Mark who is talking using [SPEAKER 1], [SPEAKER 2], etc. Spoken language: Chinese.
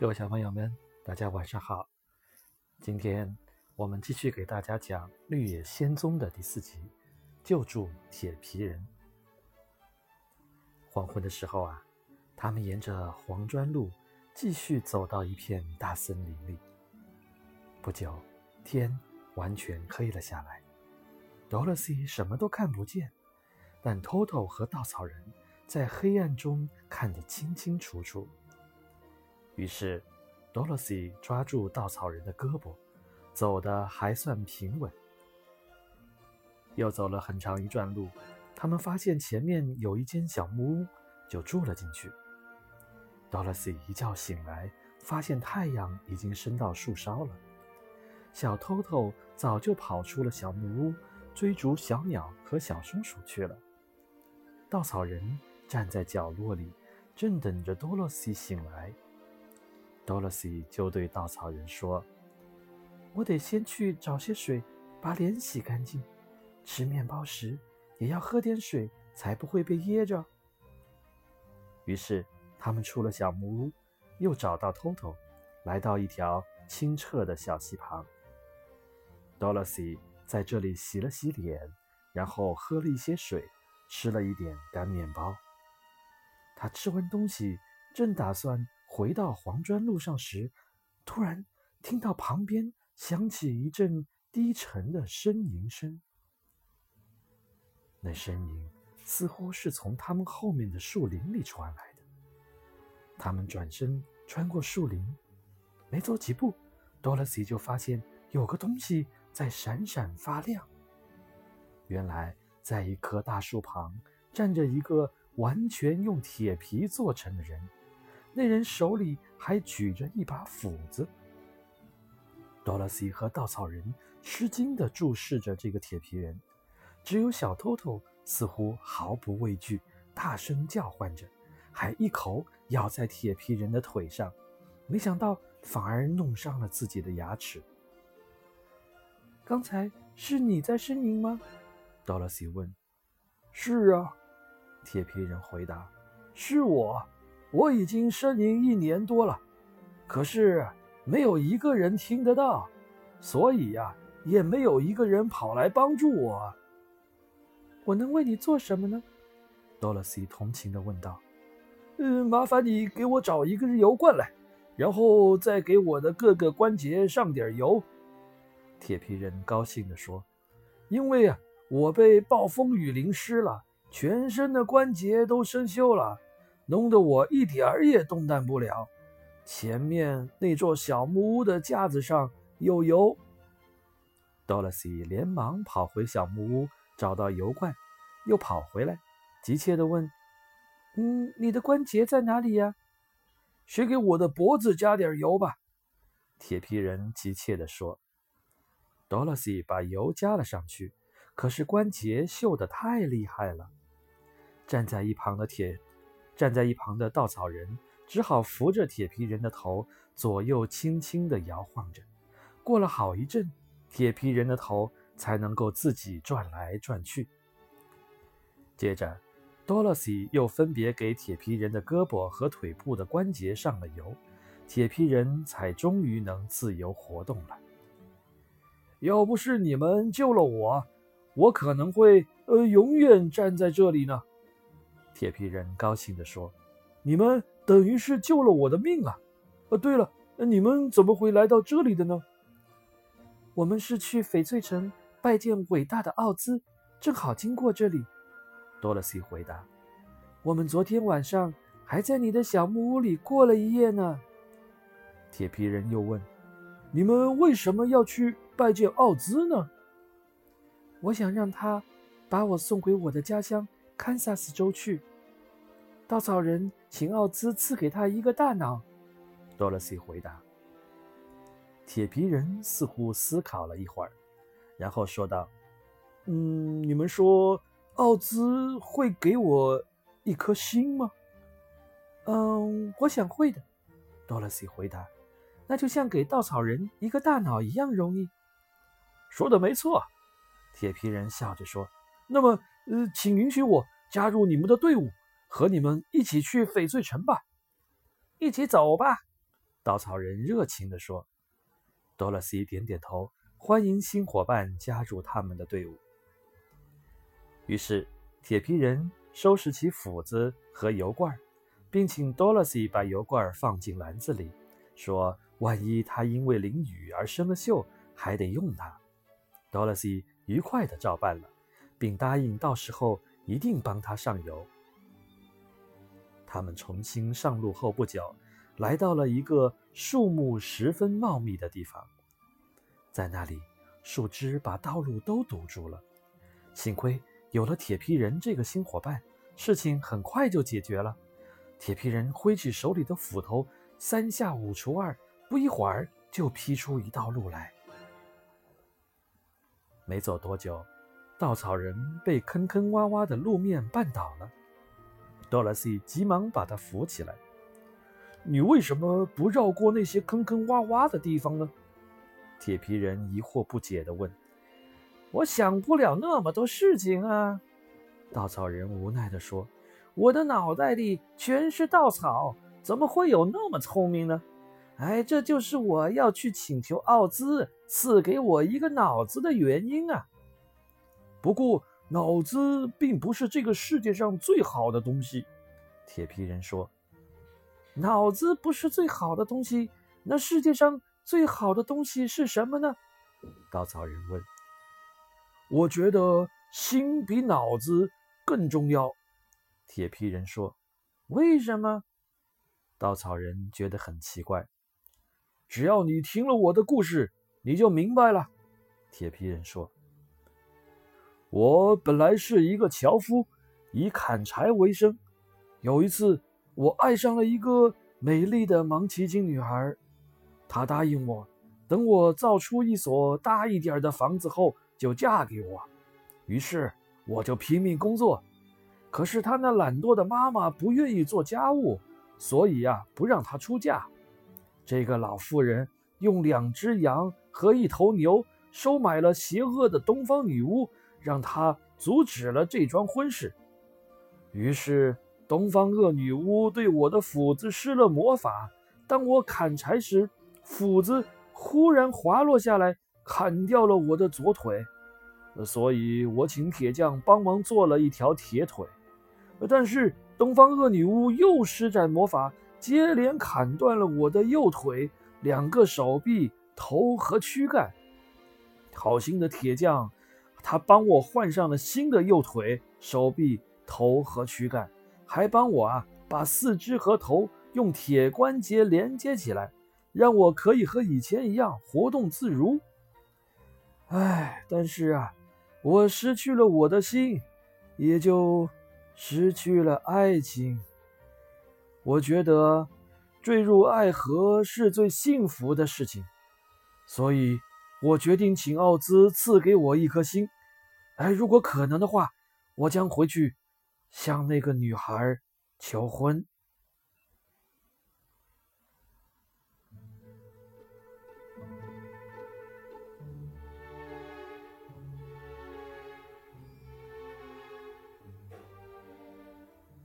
[SPEAKER 1] 各位小朋友们，大家晚上好。今天我们继续给大家讲《绿野仙踪》的第四集《救助铁皮人》。黄昏的时候啊，他们沿着黄砖路继续走到一片大森林里。不久，天完全黑了下来，Dorothy 什么都看不见，但 Toto 和稻草人在黑暗中看得清清楚楚。于是，Dorothy 抓住稻草人的胳膊，走得还算平稳。又走了很长一段路，他们发现前面有一间小木屋，就住了进去。Dorothy 一觉醒来，发现太阳已经升到树梢了。小偷偷早就跑出了小木屋，追逐小鸟和小松鼠去了。稻草人站在角落里，正等着 Dorothy 醒来。Dorothy 就对稻草人说：“我得先去找些水，把脸洗干净。吃面包时也要喝点水，才不会被噎着。”于是他们出了小木屋，又找到 Toto，来到一条清澈的小溪旁。Dorothy 在这里洗了洗脸，然后喝了一些水，吃了一点干面包。他吃完东西，正打算。回到黄砖路上时，突然听到旁边响起一阵低沉的呻吟声。那声音似乎是从他们后面的树林里传来的。他们转身穿过树林，没走几步，Dorothy 就发现有个东西在闪闪发亮。原来，在一棵大树旁站着一个完全用铁皮做成的人。那人手里还举着一把斧子。多萝西和稻草人吃惊地注视着这个铁皮人，只有小偷偷似乎毫不畏惧，大声叫唤着，还一口咬在铁皮人的腿上，没想到反而弄伤了自己的牙齿。刚才是你在呻吟吗？多萝西问。
[SPEAKER 2] 是啊，铁皮人回答，是我。我已经呻吟一年多了，可是没有一个人听得到，所以呀，也没有一个人跑来帮助我。
[SPEAKER 3] 我能为你做什么呢？
[SPEAKER 1] 多萝西同情地问道。
[SPEAKER 2] “嗯，麻烦你给我找一个油罐来，然后再给我的各个关节上点油。”
[SPEAKER 1] 铁皮人高兴地说，“
[SPEAKER 2] 因为啊，我被暴风雨淋湿了，全身的关节都生锈了。”弄得我一点儿也动弹不了。前面那座小木屋的架子上有油。
[SPEAKER 1] 多萝西连忙跑回小木屋，找到油罐，又跑回来，急切地问：“
[SPEAKER 3] 嗯，你的关节在哪里呀？
[SPEAKER 2] 谁给我的脖子加点油吧。”
[SPEAKER 1] 铁皮人急切地说。多萝西把油加了上去，可是关节锈得太厉害了。站在一旁的铁。站在一旁的稻草人只好扶着铁皮人的头，左右轻轻地摇晃着。过了好一阵，铁皮人的头才能够自己转来转去。接着，多萝西又分别给铁皮人的胳膊和腿部的关节上了油，铁皮人才终于能自由活动了。
[SPEAKER 2] 要不是你们救了我，我可能会呃永远站在这里呢。
[SPEAKER 1] 铁皮人高兴地说：“
[SPEAKER 2] 你们等于是救了我的命啊！呃，对了，你们怎么会来到这里的呢？”“
[SPEAKER 3] 我们是去翡翠城拜见伟大的奥兹，正好经过这里。”
[SPEAKER 1] 多萝西回答。
[SPEAKER 3] “我们昨天晚上还在你的小木屋里过了一夜呢。”
[SPEAKER 1] 铁皮人又问：“
[SPEAKER 2] 你们为什么要去拜见奥兹呢？”“
[SPEAKER 3] 我想让他把我送回我的家乡。”堪萨斯州去，稻草人请奥兹赐给他一个大脑。
[SPEAKER 1] 多萝西回答。铁皮人似乎思考了一会儿，然后说道：“
[SPEAKER 2] 嗯，你们说奥兹会给我一颗心吗？”“
[SPEAKER 3] 嗯，我想会的。”多萝西回答。“那就像给稻草人一个大脑一样容易。”“
[SPEAKER 2] 说的没错。”
[SPEAKER 1] 铁皮人笑着说。
[SPEAKER 2] 那么，呃，请允许我加入你们的队伍，和你们一起去翡翠城吧。
[SPEAKER 3] 一起走吧。
[SPEAKER 1] 稻草人热情地说。多萝西点点头，欢迎新伙伴加入他们的队伍。于是，铁皮人收拾起斧子和油罐，并请多萝西把油罐放进篮子里，说：“万一他因为淋雨而生了锈，还得用它。”多萝西愉快地照办了，并答应到时候一定帮他上油。他们重新上路后不久，来到了一个树木十分茂密的地方，在那里，树枝把道路都堵住了。幸亏有了铁皮人这个新伙伴，事情很快就解决了。铁皮人挥起手里的斧头，三下五除二，不一会儿就劈出一道路来。没走多久，稻草人被坑坑洼洼的路面绊倒了。多萝西急忙把他扶起来。
[SPEAKER 2] 你为什么不绕过那些坑坑洼洼的地方呢？
[SPEAKER 1] 铁皮人疑惑不解地问。
[SPEAKER 3] 我想不了那么多事情啊！稻草人无奈地说：“我的脑袋里全是稻草，怎么会有那么聪明呢？哎，这就是我要去请求奥兹赐给我一个脑子的原因啊！
[SPEAKER 2] 不过……”脑子并不是这个世界上最好的东西，
[SPEAKER 1] 铁皮人说：“
[SPEAKER 3] 脑子不是最好的东西，那世界上最好的东西是什么呢？”
[SPEAKER 1] 稻草人问。
[SPEAKER 2] “我觉得心比脑子更重要。”
[SPEAKER 1] 铁皮人说。
[SPEAKER 3] “为什么？”
[SPEAKER 1] 稻草人觉得很奇怪。
[SPEAKER 2] “只要你听了我的故事，你就明白了。”
[SPEAKER 1] 铁皮人说。
[SPEAKER 2] 我本来是一个樵夫，以砍柴为生。有一次，我爱上了一个美丽的芒奇金女孩，她答应我，等我造出一所大一点的房子后，就嫁给我。于是，我就拼命工作。可是，她那懒惰的妈妈不愿意做家务，所以呀，不让她出嫁。这个老妇人用两只羊和一头牛收买了邪恶的东方女巫。让他阻止了这桩婚事。于是，东方恶女巫对我的斧子施了魔法。当我砍柴时，斧子忽然滑落下来，砍掉了我的左腿。所以我请铁匠帮忙做了一条铁腿。但是，东方恶女巫又施展魔法，接连砍断了我的右腿、两个手臂、头和躯干。好心的铁匠。他帮我换上了新的右腿、手臂、头和躯干，还帮我啊把四肢和头用铁关节连接起来，让我可以和以前一样活动自如。唉，但是啊，我失去了我的心，也就失去了爱情。我觉得坠入爱河是最幸福的事情，所以。我决定请奥兹赐给我一颗心，哎，如果可能的话，我将回去向那个女孩求婚。